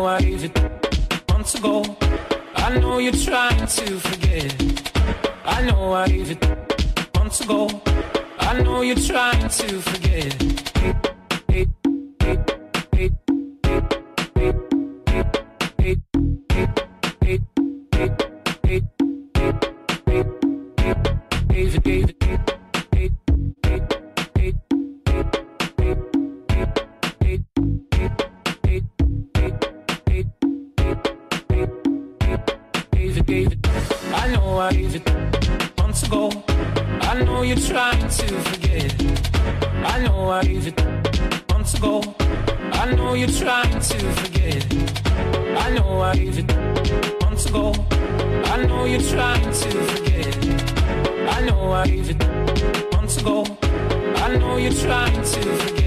I know I gave months ago. I know you're trying to forget. I know I gave it months ago. I know you're trying to forget. I'm trying to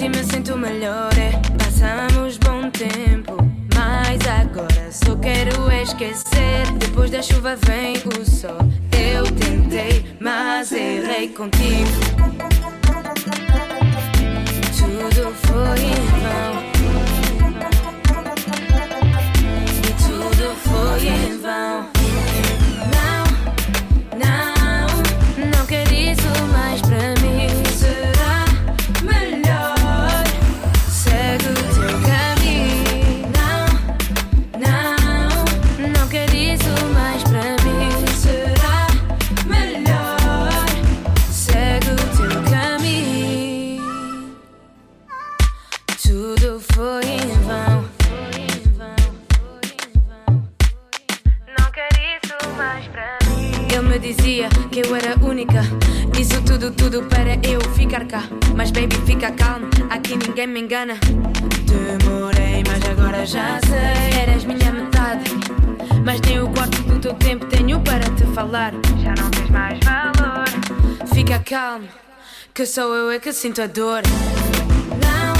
tarde me sinto melhor. É. Passamos bom tempo, mas agora só quero esquecer. Depois da chuva vem o sol. Eu tentei, mas errei contigo. Tudo foi em vão. E tudo foi em vão. Não, não, não quero isso. Que sou eu é que sinto a dor. Não,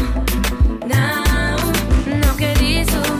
não, não quero isso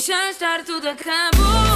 Deixa estar, tudo acabou.